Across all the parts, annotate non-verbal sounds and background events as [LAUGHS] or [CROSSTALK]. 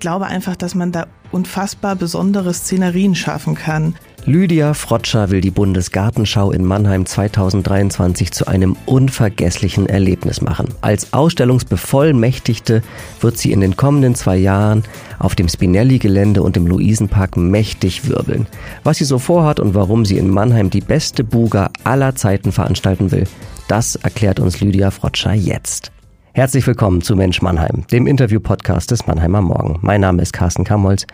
Ich glaube einfach, dass man da unfassbar besondere Szenerien schaffen kann. Lydia Frotscher will die Bundesgartenschau in Mannheim 2023 zu einem unvergesslichen Erlebnis machen. Als Ausstellungsbevollmächtigte wird sie in den kommenden zwei Jahren auf dem Spinelli-Gelände und im Luisenpark mächtig wirbeln. Was sie so vorhat und warum sie in Mannheim die beste Buga aller Zeiten veranstalten will, das erklärt uns Lydia Frotscher jetzt. Herzlich willkommen zu Mensch Mannheim, dem Interview-Podcast des Mannheimer Morgen. Mein Name ist Carsten Kamholz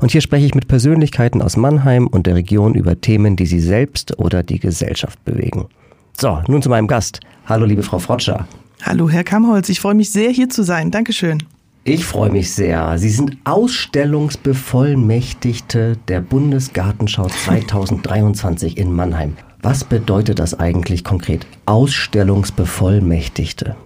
und hier spreche ich mit Persönlichkeiten aus Mannheim und der Region über Themen, die sie selbst oder die Gesellschaft bewegen. So, nun zu meinem Gast. Hallo, liebe Frau Frotscher. Hallo, Herr Kamholz. Ich freue mich sehr, hier zu sein. Dankeschön. Ich freue mich sehr. Sie sind Ausstellungsbevollmächtigte der Bundesgartenschau 2023 in Mannheim. Was bedeutet das eigentlich konkret? Ausstellungsbevollmächtigte.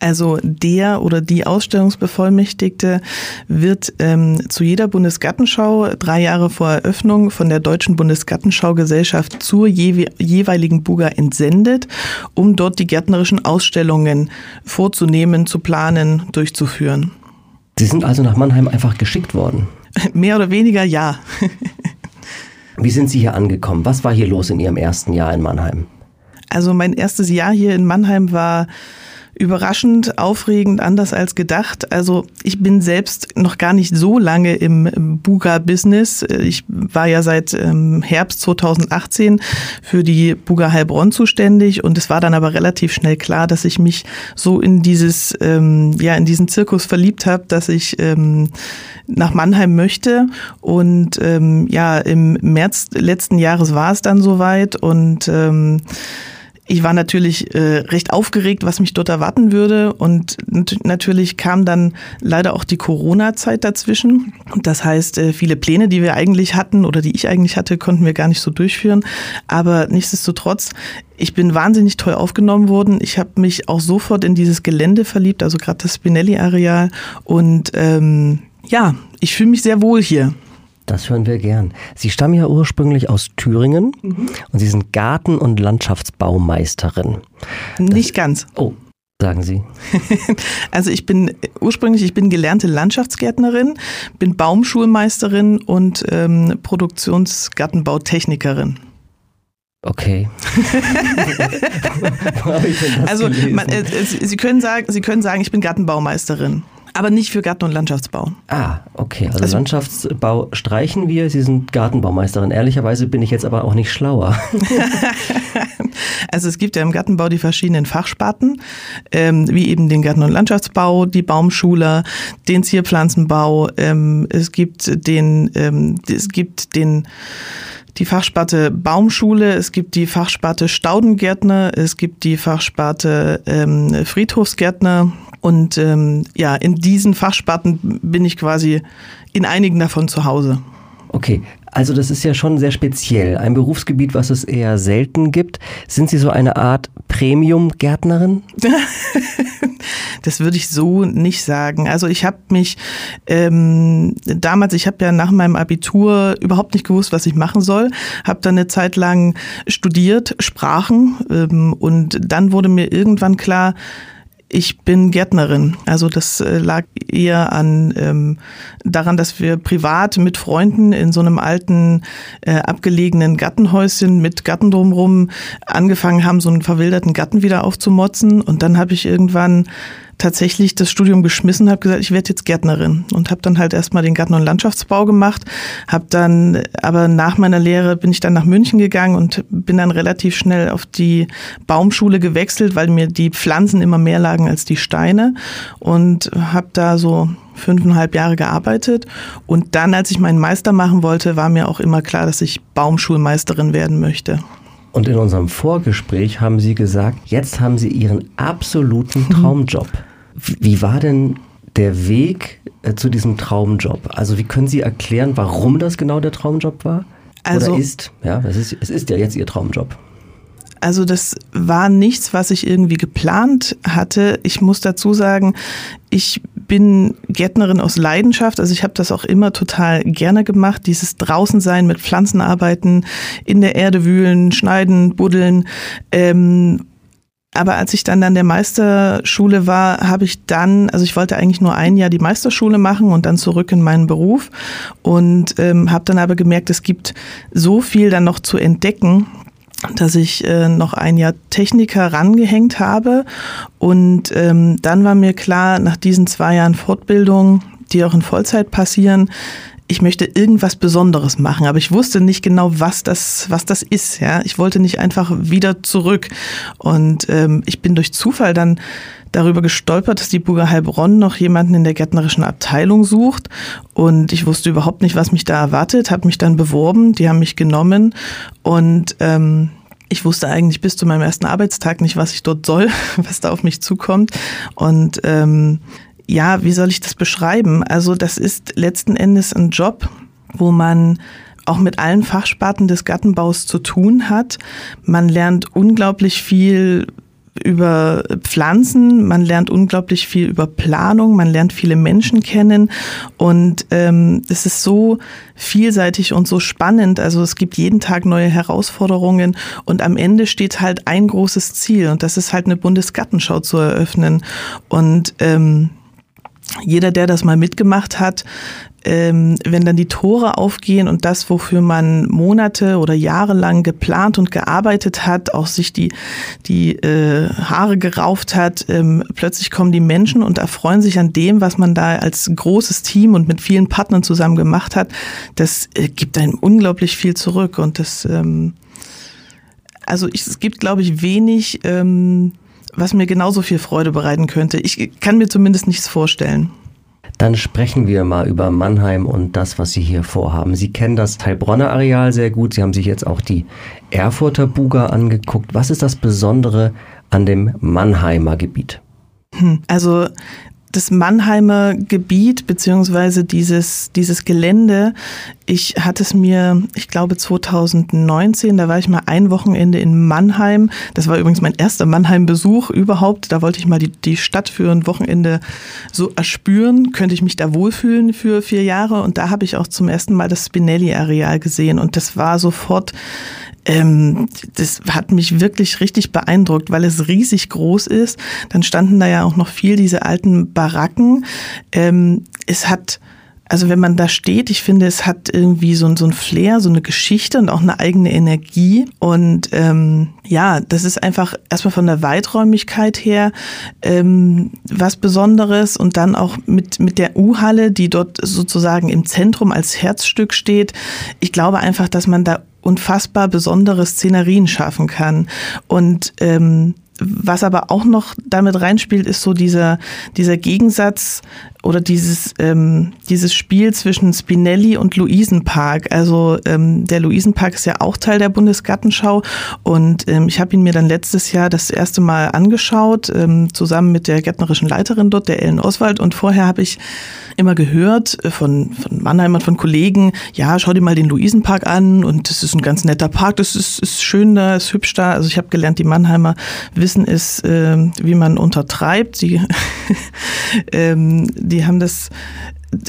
Also der oder die Ausstellungsbevollmächtigte wird ähm, zu jeder Bundesgartenschau drei Jahre vor Eröffnung von der Deutschen Bundesgartenschaugesellschaft zur je jeweiligen Buga entsendet, um dort die gärtnerischen Ausstellungen vorzunehmen, zu planen, durchzuführen. Sie sind also nach Mannheim einfach geschickt worden? [LAUGHS] Mehr oder weniger ja. [LAUGHS] Wie sind Sie hier angekommen? Was war hier los in Ihrem ersten Jahr in Mannheim? Also mein erstes Jahr hier in Mannheim war überraschend, aufregend, anders als gedacht. Also ich bin selbst noch gar nicht so lange im Buga-Business. Ich war ja seit ähm, Herbst 2018 für die Buga Heilbronn zuständig und es war dann aber relativ schnell klar, dass ich mich so in dieses, ähm, ja, in diesen Zirkus verliebt habe, dass ich ähm, nach Mannheim möchte. Und ja, im März letzten Jahres war es dann soweit und ich war natürlich äh, recht aufgeregt, was mich dort erwarten würde. Und natürlich kam dann leider auch die Corona-Zeit dazwischen. Das heißt, äh, viele Pläne, die wir eigentlich hatten oder die ich eigentlich hatte, konnten wir gar nicht so durchführen. Aber nichtsdestotrotz, ich bin wahnsinnig toll aufgenommen worden. Ich habe mich auch sofort in dieses Gelände verliebt, also gerade das Spinelli-Areal. Und ähm, ja, ich fühle mich sehr wohl hier. Das hören wir gern. Sie stammen ja ursprünglich aus Thüringen mhm. und Sie sind Garten- und Landschaftsbaumeisterin. Nicht ganz. Oh, sagen Sie? [LAUGHS] also ich bin ursprünglich, ich bin gelernte Landschaftsgärtnerin, bin Baumschulmeisterin und ähm, Produktionsgartenbautechnikerin. Okay. [LAUGHS] also man, äh, Sie können sagen, Sie können sagen, ich bin Gartenbaumeisterin. Aber nicht für Garten- und Landschaftsbau. Ah, okay. Also, also, Landschaftsbau streichen wir. Sie sind Gartenbaumeisterin. Ehrlicherweise bin ich jetzt aber auch nicht schlauer. [LAUGHS] also es gibt ja im Gartenbau die verschiedenen Fachsparten, ähm, wie eben den Garten- und Landschaftsbau, die Baumschule, den Zierpflanzenbau. Ähm, es gibt den, ähm, es gibt den die Fachsparte Baumschule, es gibt die Fachsparte Staudengärtner, es gibt die Fachsparte ähm, Friedhofsgärtner, und ähm, ja, in diesen Fachsparten bin ich quasi in einigen davon zu Hause. Okay, also das ist ja schon sehr speziell. Ein Berufsgebiet, was es eher selten gibt. Sind Sie so eine Art Premium-Gärtnerin? [LAUGHS] das würde ich so nicht sagen. Also ich habe mich ähm, damals, ich habe ja nach meinem Abitur überhaupt nicht gewusst, was ich machen soll. Habe dann eine Zeit lang studiert, Sprachen ähm, und dann wurde mir irgendwann klar, ich bin Gärtnerin. Also das äh, lag eher an ähm, daran, dass wir privat mit Freunden in so einem alten äh, abgelegenen Gartenhäuschen mit Garten drumherum angefangen haben, so einen verwilderten Garten wieder aufzumotzen. Und dann habe ich irgendwann tatsächlich das Studium geschmissen, habe gesagt, ich werde jetzt Gärtnerin und habe dann halt erstmal den Garten- und Landschaftsbau gemacht, habe dann aber nach meiner Lehre bin ich dann nach München gegangen und bin dann relativ schnell auf die Baumschule gewechselt, weil mir die Pflanzen immer mehr lagen als die Steine und habe da so fünfeinhalb Jahre gearbeitet und dann, als ich meinen Meister machen wollte, war mir auch immer klar, dass ich Baumschulmeisterin werden möchte. Und in unserem Vorgespräch haben Sie gesagt, jetzt haben Sie Ihren absoluten. [LAUGHS] Traumjob. Wie war denn der Weg äh, zu diesem Traumjob? Also wie können Sie erklären, warum das genau der Traumjob war? Also, Oder ist? Ja, es ist, es ist ja jetzt Ihr Traumjob. Also das war nichts, was ich irgendwie geplant hatte. Ich muss dazu sagen, ich bin Gärtnerin aus Leidenschaft. Also ich habe das auch immer total gerne gemacht. Dieses Draußensein mit Pflanzen arbeiten, in der Erde wühlen, schneiden, buddeln. Ähm, aber als ich dann an der Meisterschule war, habe ich dann, also ich wollte eigentlich nur ein Jahr die Meisterschule machen und dann zurück in meinen Beruf und ähm, habe dann aber gemerkt, es gibt so viel dann noch zu entdecken, dass ich äh, noch ein Jahr Techniker rangehängt habe. Und ähm, dann war mir klar, nach diesen zwei Jahren Fortbildung, die auch in Vollzeit passieren, ich möchte irgendwas Besonderes machen, aber ich wusste nicht genau, was das, was das ist. Ja, ich wollte nicht einfach wieder zurück. Und ähm, ich bin durch Zufall dann darüber gestolpert, dass die Burger Heilbronn noch jemanden in der gärtnerischen Abteilung sucht. Und ich wusste überhaupt nicht, was mich da erwartet, habe mich dann beworben, die haben mich genommen und ähm, ich wusste eigentlich bis zu meinem ersten Arbeitstag nicht, was ich dort soll, [LAUGHS] was da auf mich zukommt. Und ähm, ja, wie soll ich das beschreiben? Also das ist letzten Endes ein Job, wo man auch mit allen Fachsparten des Gartenbaus zu tun hat. Man lernt unglaublich viel über Pflanzen, man lernt unglaublich viel über Planung, man lernt viele Menschen kennen und ähm, es ist so vielseitig und so spannend. Also es gibt jeden Tag neue Herausforderungen und am Ende steht halt ein großes Ziel und das ist halt eine Bundesgartenschau zu eröffnen und ähm, jeder, der das mal mitgemacht hat, ähm, wenn dann die Tore aufgehen und das, wofür man Monate oder Jahre lang geplant und gearbeitet hat, auch sich die, die äh, Haare gerauft hat, ähm, plötzlich kommen die Menschen und erfreuen sich an dem, was man da als großes Team und mit vielen Partnern zusammen gemacht hat. Das äh, gibt einem unglaublich viel zurück und das, ähm, also ich, es gibt, glaube ich, wenig, ähm, was mir genauso viel Freude bereiten könnte. Ich kann mir zumindest nichts vorstellen. Dann sprechen wir mal über Mannheim und das, was Sie hier vorhaben. Sie kennen das Heilbronner Areal sehr gut. Sie haben sich jetzt auch die Erfurter Buga angeguckt. Was ist das Besondere an dem Mannheimer Gebiet? Hm, also das Mannheimer Gebiet beziehungsweise dieses, dieses Gelände, ich hatte es mir, ich glaube 2019, da war ich mal ein Wochenende in Mannheim. Das war übrigens mein erster Mannheim-Besuch überhaupt. Da wollte ich mal die, die Stadt für ein Wochenende so erspüren. Könnte ich mich da wohlfühlen für vier Jahre? Und da habe ich auch zum ersten Mal das Spinelli-Areal gesehen. Und das war sofort ähm, das hat mich wirklich richtig beeindruckt, weil es riesig groß ist. Dann standen da ja auch noch viel diese alten Baracken. Ähm, es hat also wenn man da steht, ich finde, es hat irgendwie so, so ein Flair, so eine Geschichte und auch eine eigene Energie. Und ähm, ja, das ist einfach erstmal von der Weiträumigkeit her ähm, was Besonderes und dann auch mit, mit der U-Halle, die dort sozusagen im Zentrum als Herzstück steht. Ich glaube einfach, dass man da unfassbar besondere Szenerien schaffen kann. Und ähm, was aber auch noch damit reinspielt, ist so dieser, dieser Gegensatz oder dieses, ähm, dieses Spiel zwischen Spinelli und Luisenpark. Also ähm, der Luisenpark ist ja auch Teil der Bundesgartenschau und ähm, ich habe ihn mir dann letztes Jahr das erste Mal angeschaut, ähm, zusammen mit der gärtnerischen Leiterin dort, der Ellen Oswald. Und vorher habe ich immer gehört von, von Mannheim und von Kollegen, ja, schau dir mal den Luisenpark an und das ist ein ganz netter Park, das ist, ist schön da, ist hübsch da. Also ich habe gelernt, die Mannheimer wissen es, äh, wie man untertreibt. Sie, [LAUGHS] ähm, die haben das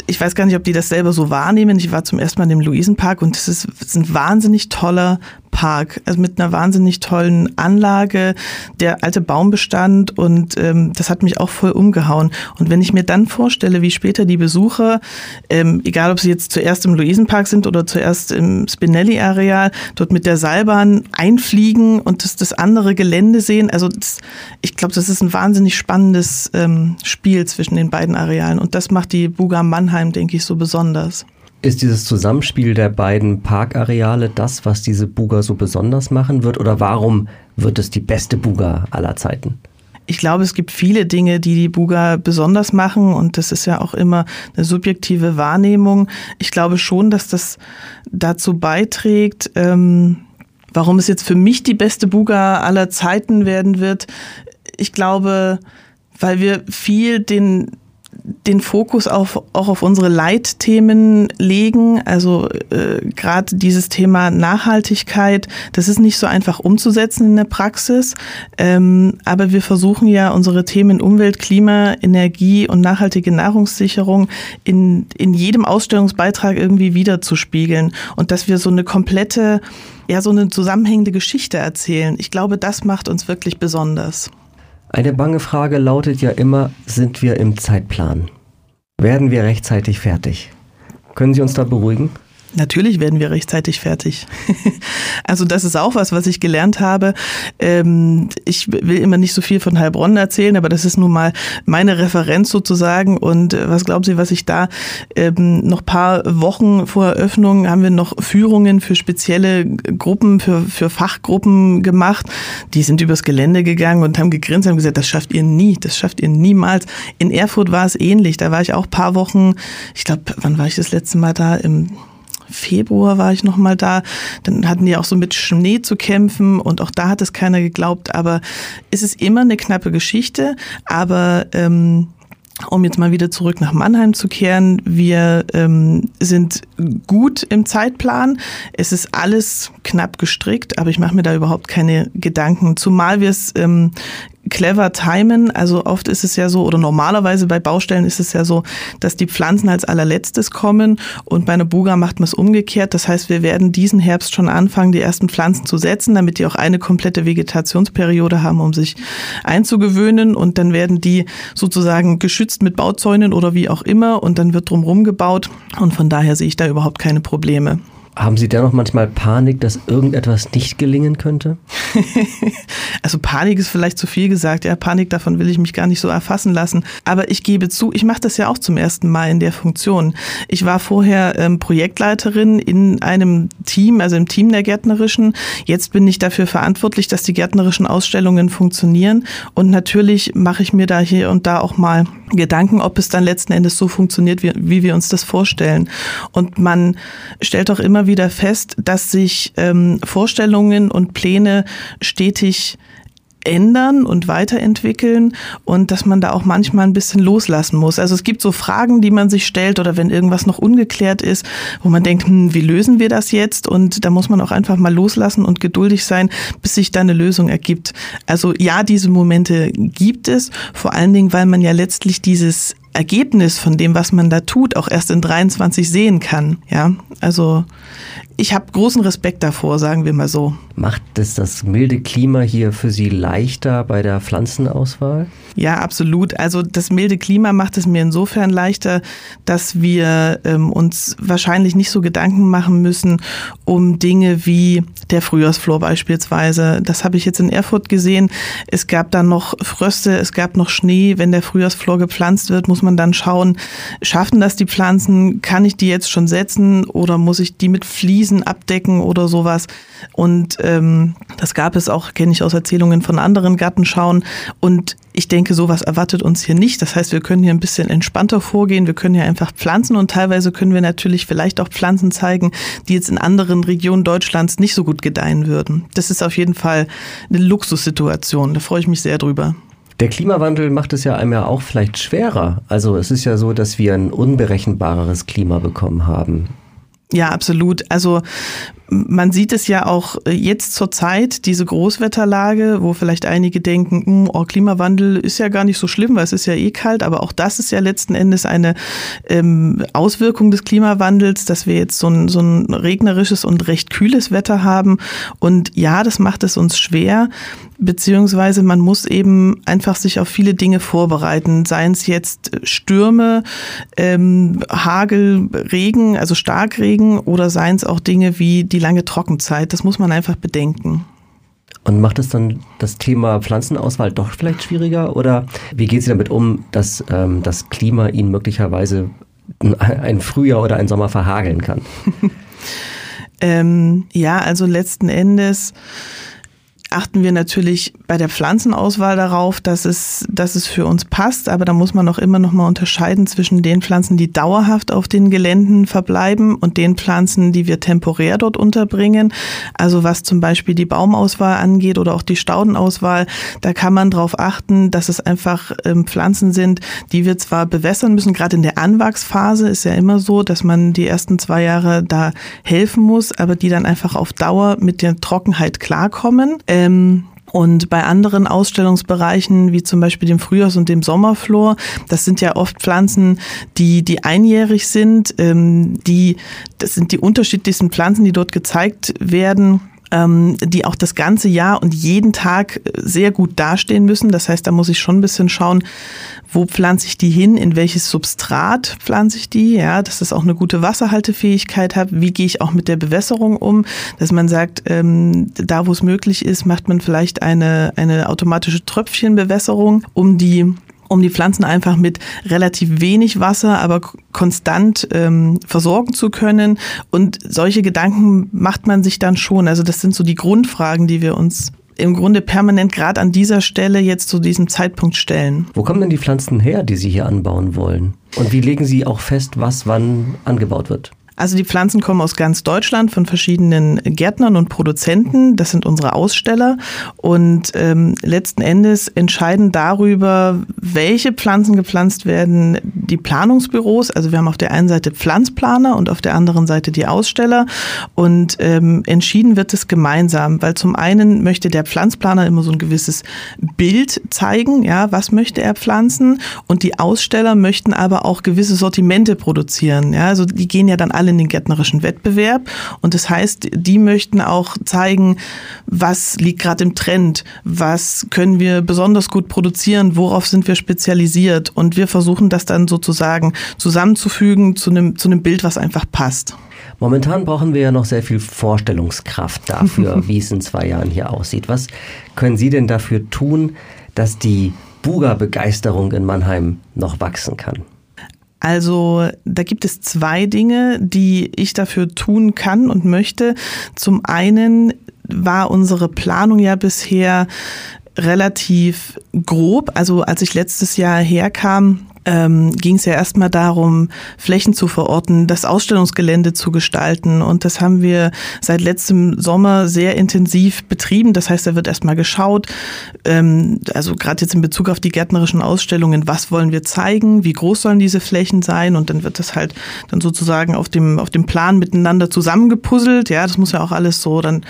ich weiß gar nicht, ob die das selber so wahrnehmen. Ich war zum ersten Mal dem Luisenpark und es ist, ist ein wahnsinnig toller Park, also mit einer wahnsinnig tollen Anlage, der alte Baumbestand und ähm, das hat mich auch voll umgehauen. Und wenn ich mir dann vorstelle, wie später die Besucher, ähm, egal ob sie jetzt zuerst im Luisenpark sind oder zuerst im Spinelli-Areal, dort mit der Seilbahn einfliegen und das, das andere Gelände sehen, also das, ich glaube, das ist ein wahnsinnig spannendes ähm, Spiel zwischen den beiden Arealen und das macht die Buga Mannheim, denke ich, so besonders. Ist dieses Zusammenspiel der beiden Parkareale das, was diese Buga so besonders machen wird? Oder warum wird es die beste Buga aller Zeiten? Ich glaube, es gibt viele Dinge, die die Buga besonders machen und das ist ja auch immer eine subjektive Wahrnehmung. Ich glaube schon, dass das dazu beiträgt, ähm, warum es jetzt für mich die beste Buga aller Zeiten werden wird. Ich glaube, weil wir viel den den Fokus auf, auch auf unsere Leitthemen legen. Also äh, gerade dieses Thema Nachhaltigkeit, das ist nicht so einfach umzusetzen in der Praxis. Ähm, aber wir versuchen ja unsere Themen Umwelt, Klima, Energie und nachhaltige Nahrungssicherung in, in jedem Ausstellungsbeitrag irgendwie wiederzuspiegeln. Und dass wir so eine komplette, ja, so eine zusammenhängende Geschichte erzählen. Ich glaube, das macht uns wirklich besonders. Eine bange Frage lautet ja immer, sind wir im Zeitplan? Werden wir rechtzeitig fertig? Können Sie uns da beruhigen? Natürlich werden wir rechtzeitig fertig. [LAUGHS] also das ist auch was, was ich gelernt habe. Ähm, ich will immer nicht so viel von Heilbronn erzählen, aber das ist nun mal meine Referenz sozusagen. Und äh, was glauben Sie, was ich da ähm, noch paar Wochen vor Eröffnung haben wir noch Führungen für spezielle Gruppen, für, für Fachgruppen gemacht. Die sind übers Gelände gegangen und haben gegrinst, haben gesagt, das schafft ihr nie, das schafft ihr niemals. In Erfurt war es ähnlich. Da war ich auch paar Wochen, ich glaube, wann war ich das letzte Mal da? Im Februar war ich noch mal da. Dann hatten die auch so mit Schnee zu kämpfen und auch da hat es keiner geglaubt. Aber es ist immer eine knappe Geschichte. Aber ähm, um jetzt mal wieder zurück nach Mannheim zu kehren, wir ähm, sind gut im Zeitplan. Es ist alles knapp gestrickt, aber ich mache mir da überhaupt keine Gedanken. Zumal wir es ähm, clever timen. Also oft ist es ja so, oder normalerweise bei Baustellen ist es ja so, dass die Pflanzen als allerletztes kommen und bei einer Buga macht man es umgekehrt. Das heißt, wir werden diesen Herbst schon anfangen, die ersten Pflanzen zu setzen, damit die auch eine komplette Vegetationsperiode haben, um sich einzugewöhnen und dann werden die sozusagen geschützt mit Bauzäunen oder wie auch immer und dann wird drumherum gebaut und von daher sehe ich da überhaupt keine Probleme. Haben Sie dennoch manchmal Panik, dass irgendetwas nicht gelingen könnte? [LAUGHS] also Panik ist vielleicht zu viel gesagt. Ja, Panik, davon will ich mich gar nicht so erfassen lassen. Aber ich gebe zu, ich mache das ja auch zum ersten Mal in der Funktion. Ich war vorher ähm, Projektleiterin in einem Team, also im Team der Gärtnerischen. Jetzt bin ich dafür verantwortlich, dass die gärtnerischen Ausstellungen funktionieren. Und natürlich mache ich mir da hier und da auch mal Gedanken, ob es dann letzten Endes so funktioniert, wie, wie wir uns das vorstellen. Und man stellt auch immer wieder fest, dass sich ähm, Vorstellungen und Pläne stetig ändern und weiterentwickeln und dass man da auch manchmal ein bisschen loslassen muss. Also es gibt so Fragen, die man sich stellt oder wenn irgendwas noch ungeklärt ist, wo man denkt, hm, wie lösen wir das jetzt? Und da muss man auch einfach mal loslassen und geduldig sein, bis sich da eine Lösung ergibt. Also ja, diese Momente gibt es, vor allen Dingen, weil man ja letztlich dieses Ergebnis von dem, was man da tut, auch erst in 23 sehen kann. Ja, also ich habe großen Respekt davor, sagen wir mal so. Macht es das milde Klima hier für Sie leichter bei der Pflanzenauswahl? Ja, absolut. Also das milde Klima macht es mir insofern leichter, dass wir ähm, uns wahrscheinlich nicht so Gedanken machen müssen um Dinge wie der Frühjahrsflor beispielsweise. Das habe ich jetzt in Erfurt gesehen. Es gab dann noch Fröste, es gab noch Schnee. Wenn der Frühjahrsflor gepflanzt wird, muss man dann schauen, schaffen das die Pflanzen? Kann ich die jetzt schon setzen oder muss ich die mit Fliesen abdecken oder sowas? Und ähm, das gab es auch, kenne ich aus Erzählungen von anderen Gartenschauen. Und ich denke, sowas erwartet uns hier nicht. Das heißt, wir können hier ein bisschen entspannter vorgehen. Wir können hier einfach pflanzen und teilweise können wir natürlich vielleicht auch Pflanzen zeigen, die jetzt in anderen Regionen Deutschlands nicht so gut gedeihen würden. Das ist auf jeden Fall eine Luxussituation. Da freue ich mich sehr drüber. Der Klimawandel macht es ja einem ja auch vielleicht schwerer. Also es ist ja so, dass wir ein unberechenbareres Klima bekommen haben. Ja, absolut. Also man sieht es ja auch äh, jetzt zur Zeit, diese Großwetterlage, wo vielleicht einige denken, hm, oh, Klimawandel ist ja gar nicht so schlimm, weil es ist ja eh kalt, aber auch das ist ja letzten Endes eine ähm, Auswirkung des Klimawandels, dass wir jetzt so ein, so ein regnerisches und recht kühles Wetter haben. Und ja, das macht es uns schwer, beziehungsweise man muss eben einfach sich auf viele Dinge vorbereiten, seien es jetzt Stürme, ähm, Hagel, Regen, also Starkregen oder seien es auch Dinge wie die lange Trockenzeit. Das muss man einfach bedenken. Und macht es dann das Thema Pflanzenauswahl doch vielleicht schwieriger? Oder wie geht Sie damit um, dass ähm, das Klima Ihnen möglicherweise ein Frühjahr oder ein Sommer verhageln kann? [LAUGHS] ähm, ja, also letzten Endes achten wir natürlich bei der Pflanzenauswahl darauf, dass es, dass es für uns passt. Aber da muss man auch immer noch mal unterscheiden zwischen den Pflanzen, die dauerhaft auf den Geländen verbleiben und den Pflanzen, die wir temporär dort unterbringen. Also was zum Beispiel die Baumauswahl angeht oder auch die Staudenauswahl, da kann man darauf achten, dass es einfach ähm, Pflanzen sind, die wir zwar bewässern müssen. Gerade in der Anwachsphase ist ja immer so, dass man die ersten zwei Jahre da helfen muss, aber die dann einfach auf Dauer mit der Trockenheit klarkommen. Ähm, und bei anderen Ausstellungsbereichen, wie zum Beispiel dem Frühjahrs- und dem Sommerflor, das sind ja oft Pflanzen, die, die einjährig sind, ähm, die, das sind die unterschiedlichsten Pflanzen, die dort gezeigt werden die auch das ganze Jahr und jeden Tag sehr gut dastehen müssen. Das heißt, da muss ich schon ein bisschen schauen, wo pflanze ich die hin, in welches Substrat pflanze ich die, ja, dass das auch eine gute Wasserhaltefähigkeit hat. Wie gehe ich auch mit der Bewässerung um, dass man sagt, ähm, da wo es möglich ist, macht man vielleicht eine, eine automatische Tröpfchenbewässerung, um die um die Pflanzen einfach mit relativ wenig Wasser, aber konstant ähm, versorgen zu können. Und solche Gedanken macht man sich dann schon. Also das sind so die Grundfragen, die wir uns im Grunde permanent gerade an dieser Stelle jetzt zu diesem Zeitpunkt stellen. Wo kommen denn die Pflanzen her, die Sie hier anbauen wollen? Und wie legen Sie auch fest, was wann angebaut wird? Also die Pflanzen kommen aus ganz Deutschland von verschiedenen Gärtnern und Produzenten. Das sind unsere Aussteller. Und ähm, letzten Endes entscheiden darüber, welche Pflanzen gepflanzt werden, die Planungsbüros. Also wir haben auf der einen Seite Pflanzplaner und auf der anderen Seite die Aussteller. Und ähm, entschieden wird es gemeinsam, weil zum einen möchte der Pflanzplaner immer so ein gewisses Bild zeigen, ja, was möchte er pflanzen. Und die Aussteller möchten aber auch gewisse Sortimente produzieren. Ja, also die gehen ja dann alle in den gärtnerischen Wettbewerb. Und das heißt, die möchten auch zeigen, was liegt gerade im Trend, was können wir besonders gut produzieren, worauf sind wir spezialisiert. Und wir versuchen das dann sozusagen zusammenzufügen zu einem, zu einem Bild, was einfach passt. Momentan brauchen wir ja noch sehr viel Vorstellungskraft dafür, [LAUGHS] wie es in zwei Jahren hier aussieht. Was können Sie denn dafür tun, dass die Buga-Begeisterung in Mannheim noch wachsen kann? Also da gibt es zwei Dinge, die ich dafür tun kann und möchte. Zum einen war unsere Planung ja bisher relativ grob. Also als ich letztes Jahr herkam, ähm, ging es ja erstmal darum, Flächen zu verorten, das Ausstellungsgelände zu gestalten. Und das haben wir seit letztem Sommer sehr intensiv betrieben. Das heißt, da wird erstmal geschaut, ähm, also gerade jetzt in Bezug auf die gärtnerischen Ausstellungen, was wollen wir zeigen, wie groß sollen diese Flächen sein? Und dann wird das halt dann sozusagen auf dem, auf dem Plan miteinander zusammengepuzzelt. Ja, das muss ja auch alles so dann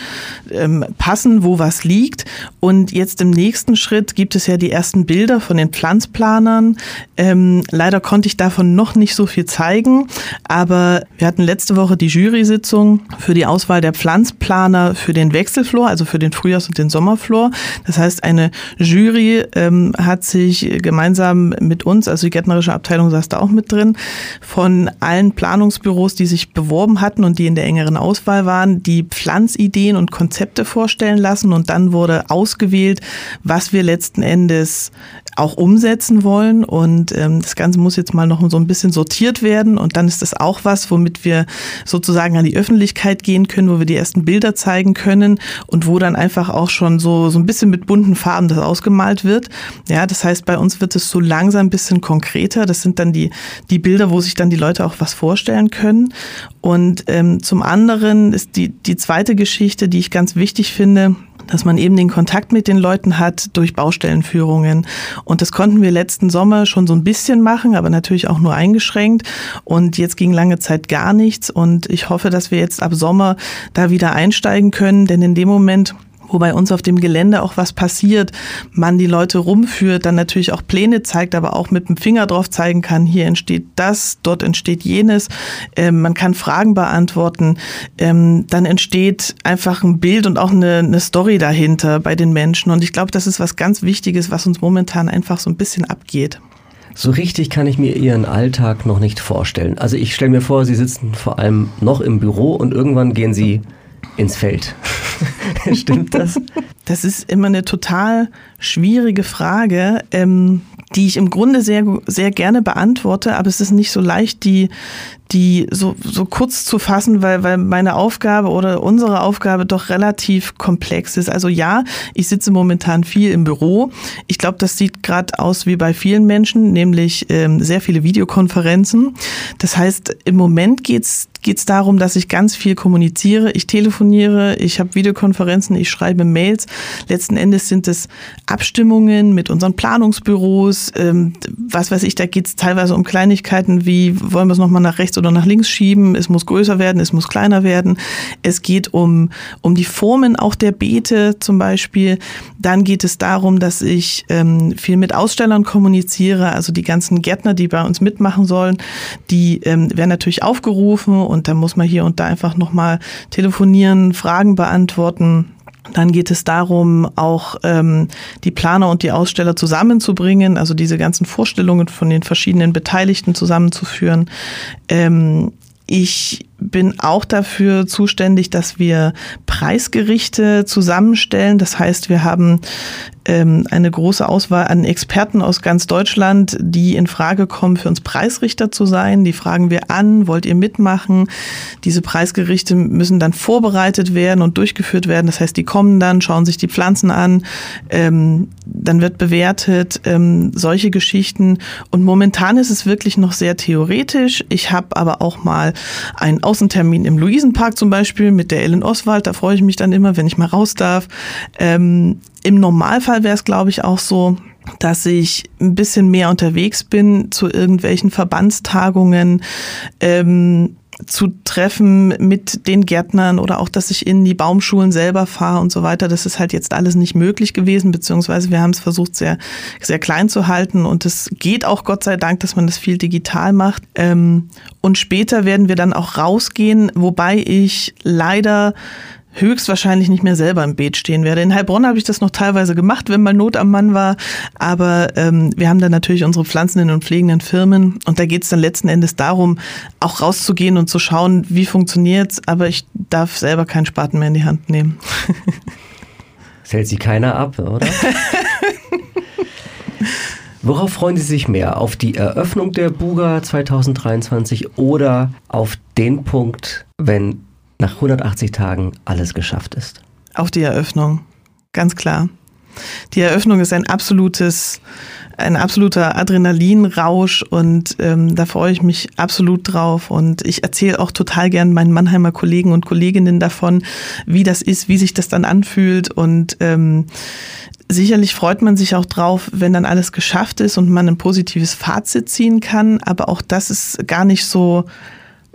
ähm, passen, wo was liegt. Und jetzt im nächsten Schritt gibt es ja die ersten Bilder von den Pflanzplanern. Ähm, ähm, leider konnte ich davon noch nicht so viel zeigen, aber wir hatten letzte Woche die Jury-Sitzung für die Auswahl der Pflanzplaner für den Wechselflor, also für den Frühjahrs- und den Sommerflor. Das heißt, eine Jury ähm, hat sich gemeinsam mit uns, also die gärtnerische Abteilung saß da auch mit drin, von allen Planungsbüros, die sich beworben hatten und die in der engeren Auswahl waren, die Pflanzideen und Konzepte vorstellen lassen und dann wurde ausgewählt, was wir letzten Endes auch umsetzen wollen und ähm, das Ganze muss jetzt mal noch so ein bisschen sortiert werden und dann ist das auch was, womit wir sozusagen an die Öffentlichkeit gehen können, wo wir die ersten Bilder zeigen können und wo dann einfach auch schon so, so ein bisschen mit bunten Farben das ausgemalt wird. Ja, das heißt, bei uns wird es so langsam ein bisschen konkreter. Das sind dann die, die Bilder, wo sich dann die Leute auch was vorstellen können. Und ähm, zum anderen ist die, die zweite Geschichte, die ich ganz wichtig finde, dass man eben den Kontakt mit den Leuten hat durch Baustellenführungen. Und das konnten wir letzten Sommer schon so ein bisschen machen, aber natürlich auch nur eingeschränkt. Und jetzt ging lange Zeit gar nichts. Und ich hoffe, dass wir jetzt ab Sommer da wieder einsteigen können, denn in dem Moment, wo bei uns auf dem Gelände auch was passiert, man die Leute rumführt, dann natürlich auch Pläne zeigt, aber auch mit dem Finger drauf zeigen kann, hier entsteht das, dort entsteht jenes, ähm, man kann Fragen beantworten, ähm, dann entsteht einfach ein Bild und auch eine, eine Story dahinter bei den Menschen. Und ich glaube, das ist was ganz Wichtiges, was uns momentan einfach so ein bisschen abgeht. So richtig kann ich mir Ihren Alltag noch nicht vorstellen. Also ich stelle mir vor, Sie sitzen vor allem noch im Büro und irgendwann gehen Sie ins Feld. [LAUGHS] Stimmt das? Das ist immer eine total schwierige Frage. Ähm, die ich im Grunde sehr, sehr gerne beantworte, aber es ist nicht so leicht, die, die so, so kurz zu fassen, weil, weil meine Aufgabe oder unsere Aufgabe doch relativ komplex ist. Also ja, ich sitze momentan viel im Büro. Ich glaube, das sieht gerade aus wie bei vielen Menschen, nämlich ähm, sehr viele Videokonferenzen. Das heißt, im Moment geht's geht es darum, dass ich ganz viel kommuniziere. Ich telefoniere, ich habe Videokonferenzen, ich schreibe Mails. Letzten Endes sind es Abstimmungen mit unseren Planungsbüros. Ähm, was weiß ich, da geht es teilweise um Kleinigkeiten wie, wollen wir es nochmal nach rechts oder nach links schieben? Es muss größer werden, es muss kleiner werden. Es geht um, um die Formen auch der Beete zum Beispiel. Dann geht es darum, dass ich ähm, viel mit Ausstellern kommuniziere, also die ganzen Gärtner, die bei uns mitmachen sollen, die ähm, werden natürlich aufgerufen und dann muss man hier und da einfach nochmal telefonieren, Fragen beantworten. Dann geht es darum, auch ähm, die Planer und die Aussteller zusammenzubringen, also diese ganzen Vorstellungen von den verschiedenen Beteiligten zusammenzuführen. Ähm, ich bin auch dafür zuständig, dass wir Preisgerichte zusammenstellen. Das heißt, wir haben ähm, eine große Auswahl an Experten aus ganz Deutschland, die in Frage kommen, für uns Preisrichter zu sein. Die fragen wir an, wollt ihr mitmachen? Diese Preisgerichte müssen dann vorbereitet werden und durchgeführt werden. Das heißt, die kommen dann, schauen sich die Pflanzen an, ähm, dann wird bewertet, ähm, solche Geschichten. Und momentan ist es wirklich noch sehr theoretisch. Ich habe aber auch mal einen Außentermin im Luisenpark zum Beispiel mit der Ellen Oswald. Da freue ich mich dann immer, wenn ich mal raus darf. Ähm, Im Normalfall wäre es, glaube ich, auch so, dass ich ein bisschen mehr unterwegs bin zu irgendwelchen Verbandstagungen. Ähm, zu treffen mit den Gärtnern oder auch, dass ich in die Baumschulen selber fahre und so weiter. Das ist halt jetzt alles nicht möglich gewesen, beziehungsweise wir haben es versucht, sehr, sehr klein zu halten und es geht auch Gott sei Dank, dass man das viel digital macht. Ähm, und später werden wir dann auch rausgehen, wobei ich leider höchstwahrscheinlich nicht mehr selber im Beet stehen werde. In Heilbronn habe ich das noch teilweise gemacht, wenn mal Not am Mann war. Aber ähm, wir haben dann natürlich unsere pflanzenden und pflegenden Firmen. Und da geht es dann letzten Endes darum, auch rauszugehen und zu schauen, wie funktioniert's. Aber ich darf selber keinen Spaten mehr in die Hand nehmen. [LAUGHS] Das hält sie keiner ab, oder? [LAUGHS] Worauf freuen Sie sich mehr? Auf die Eröffnung der Buga 2023 oder auf den Punkt, wenn nach 180 Tagen alles geschafft ist? Auf die Eröffnung, ganz klar. Die Eröffnung ist ein absolutes, ein absoluter Adrenalinrausch und ähm, da freue ich mich absolut drauf. Und ich erzähle auch total gern meinen Mannheimer Kollegen und Kolleginnen davon, wie das ist, wie sich das dann anfühlt. Und ähm, sicherlich freut man sich auch drauf, wenn dann alles geschafft ist und man ein positives Fazit ziehen kann. Aber auch das ist gar nicht so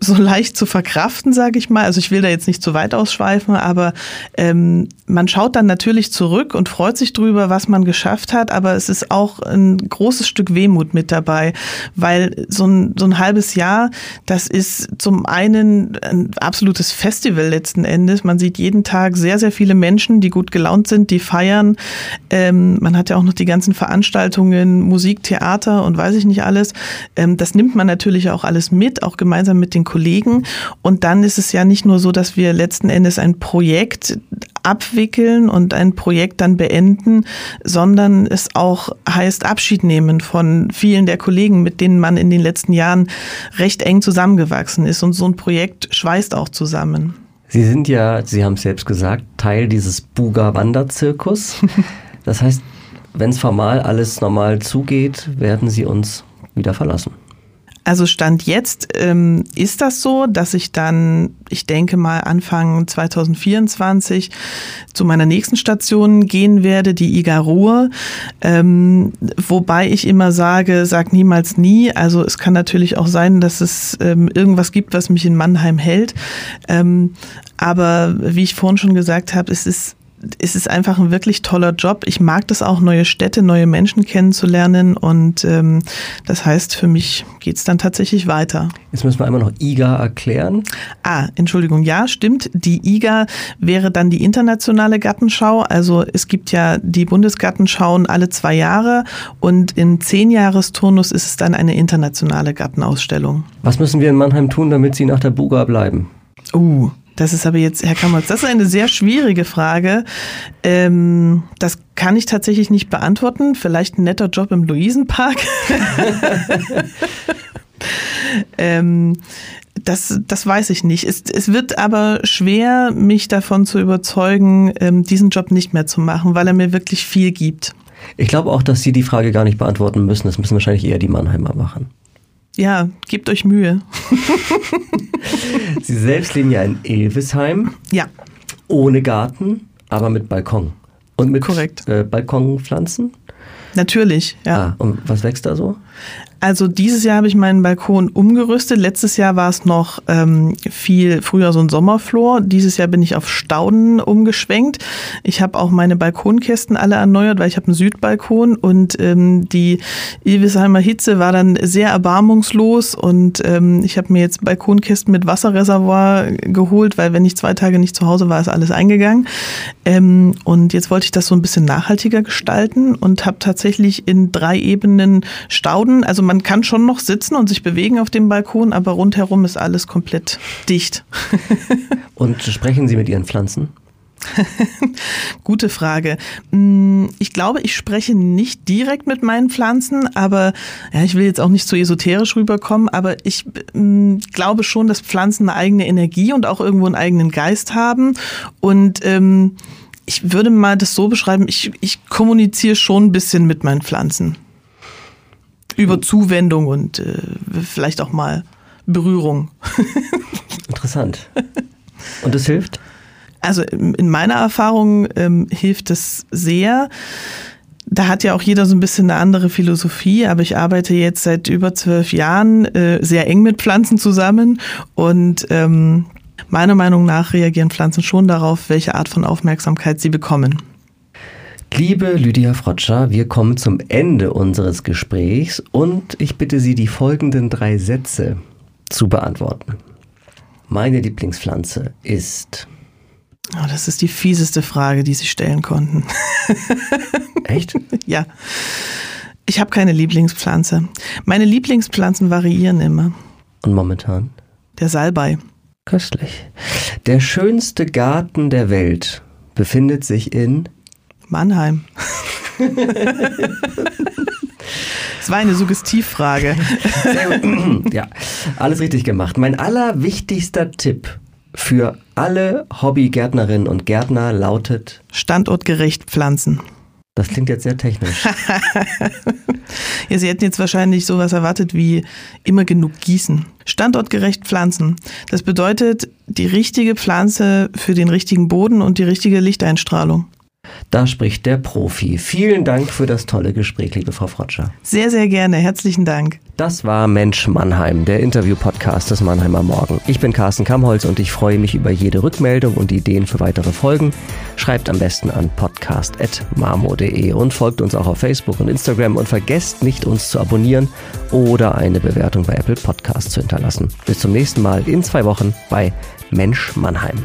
so leicht zu verkraften, sage ich mal. Also ich will da jetzt nicht zu weit ausschweifen, aber ähm, man schaut dann natürlich zurück und freut sich drüber, was man geschafft hat, aber es ist auch ein großes Stück Wehmut mit dabei, weil so ein, so ein halbes Jahr, das ist zum einen ein absolutes Festival letzten Endes. Man sieht jeden Tag sehr, sehr viele Menschen, die gut gelaunt sind, die feiern. Ähm, man hat ja auch noch die ganzen Veranstaltungen, Musik, Theater und weiß ich nicht alles. Ähm, das nimmt man natürlich auch alles mit, auch gemeinsam mit den Kollegen. Und dann ist es ja nicht nur so, dass wir letzten Endes ein Projekt abwickeln und ein Projekt dann beenden, sondern es auch heißt Abschied nehmen von vielen der Kollegen, mit denen man in den letzten Jahren recht eng zusammengewachsen ist. Und so ein Projekt schweißt auch zusammen. Sie sind ja, Sie haben es selbst gesagt, Teil dieses Buga-Wanderzirkus. [LAUGHS] Das heißt, wenn es formal alles normal zugeht, werden Sie uns wieder verlassen. Also Stand jetzt ähm, ist das so, dass ich dann, ich denke mal Anfang 2024 zu meiner nächsten Station gehen werde, die IGA Ruhr. Ähm, wobei ich immer sage, sag niemals nie. Also es kann natürlich auch sein, dass es ähm, irgendwas gibt, was mich in Mannheim hält. Ähm, aber wie ich vorhin schon gesagt habe, es ist es ist einfach ein wirklich toller Job. Ich mag das auch, neue Städte, neue Menschen kennenzulernen. Und ähm, das heißt, für mich geht es dann tatsächlich weiter. Jetzt müssen wir einmal noch IGA erklären. Ah, Entschuldigung, ja, stimmt. Die IGA wäre dann die internationale Gartenschau. Also es gibt ja die Bundesgartenschauen alle zwei Jahre und im Zehnjahresturnus ist es dann eine internationale Gartenausstellung. Was müssen wir in Mannheim tun, damit Sie nach der Buga bleiben? Uh, Das ist aber jetzt, Herr Kammerz, das ist eine sehr schwierige Frage. Ähm, das kann ich tatsächlich nicht beantworten. Vielleicht ein netter Job im Luisenpark. [LAUGHS] ähm, das, das weiß ich nicht. Es, es wird aber schwer, mich davon zu überzeugen, ähm, diesen Job nicht mehr zu machen, weil er mir wirklich viel gibt. Ich glaube auch, dass Sie die Frage gar nicht beantworten müssen. Das müssen wahrscheinlich eher die Mannheimer machen. Ja, gebt euch Mühe. [LAUGHS] Sie selbst leben ja in Ilvesheim. Ja. Ohne Garten, aber mit Balkon. Und mit Korrekt. Äh, Balkonpflanzen? Natürlich, ja. Ah, und was wächst da so? Also dieses Jahr habe ich meinen Balkon umgerüstet. Letztes Jahr war es noch ähm, viel früher so ein Sommerflor. Dieses Jahr bin ich auf Stauden umgeschwenkt. Ich habe auch meine Balkonkästen alle erneuert, weil ich habe einen Südbalkon und ähm, die Ilvesheimer Hitze war dann sehr erbarmungslos und ähm, ich habe mir jetzt Balkonkästen mit Wasserreservoir geholt, weil wenn ich zwei Tage nicht zu Hause war, ist alles eingegangen. Ähm, und jetzt wollte ich das so ein bisschen nachhaltiger gestalten und habe tatsächlich in drei Ebenen Stauden, also man kann schon noch sitzen und sich bewegen auf dem Balkon, aber rundherum ist alles komplett dicht. [LAUGHS] und sprechen Sie mit Ihren Pflanzen? [LAUGHS] Gute Frage. Mm, ich glaube, ich spreche nicht direkt mit meinen Pflanzen, aber ja, ich will jetzt auch nicht so esoterisch rüberkommen, aber ich mm, glaube schon, dass Pflanzen eine eigene Energie und auch irgendwo einen eigenen Geist haben. Und ähm, ich würde mal das so beschreiben, ich, ich kommuniziere schon ein bisschen mit meinen Pflanzen über Zuwendung und äh, vielleicht auch mal Berührung. [LAUGHS] Interessant. Und es hilft? Also in meiner Erfahrung ähm, hilft es sehr. Da hat ja auch jeder so ein bisschen eine andere Philosophie, aber ich arbeite jetzt seit über zwölf Jahren äh, sehr eng mit Pflanzen zusammen und ähm, meiner Meinung nach reagieren Pflanzen schon darauf, welche Art von Aufmerksamkeit sie bekommen. Liebe Lydia Frotscher, wir kommen zum Ende unseres Gesprächs und ich bitte Sie, die folgenden drei Sätze zu beantworten. Meine Lieblingspflanze ist. Oh, das ist die fieseste Frage, die Sie stellen konnten. [LAUGHS] Echt? ja. Ich habe keine Lieblingspflanze. Meine Lieblingspflanzen variieren immer. Und momentan? Der Salbei. Köstlich. Der schönste Garten der Welt befindet sich in Mannheim. [LAUGHS] Es war eine Suggestivfrage. Sehr gut. [CLEARS THROAT] Ja, alles richtig gemacht. Mein allerwichtigster Tipp für alle Hobbygärtnerinnen und Gärtner lautet Standortgerecht pflanzen. Das klingt jetzt sehr technisch. [LAUGHS] ja, Sie hätten jetzt wahrscheinlich sowas erwartet wie immer genug gießen. Standortgerecht pflanzen. Das bedeutet die richtige Pflanze für den richtigen Boden und die richtige Lichteinstrahlung. Da spricht der Profi. Vielen Dank für das tolle Gespräch, liebe Frau Frotscher. Sehr, sehr gerne. Herzlichen Dank. Das war Mensch Mannheim, der Interview-Podcast des Mannheimer Morgen. Ich bin Carsten Kamholz und ich freue mich über jede Rückmeldung und Ideen für weitere Folgen. Schreibt am besten an podcast.marmo.de und folgt uns auch auf Facebook und Instagram und vergesst nicht, uns zu abonnieren oder eine Bewertung bei Apple Podcasts zu hinterlassen. Bis zum nächsten Mal in zwei Wochen bei Mensch Mannheim.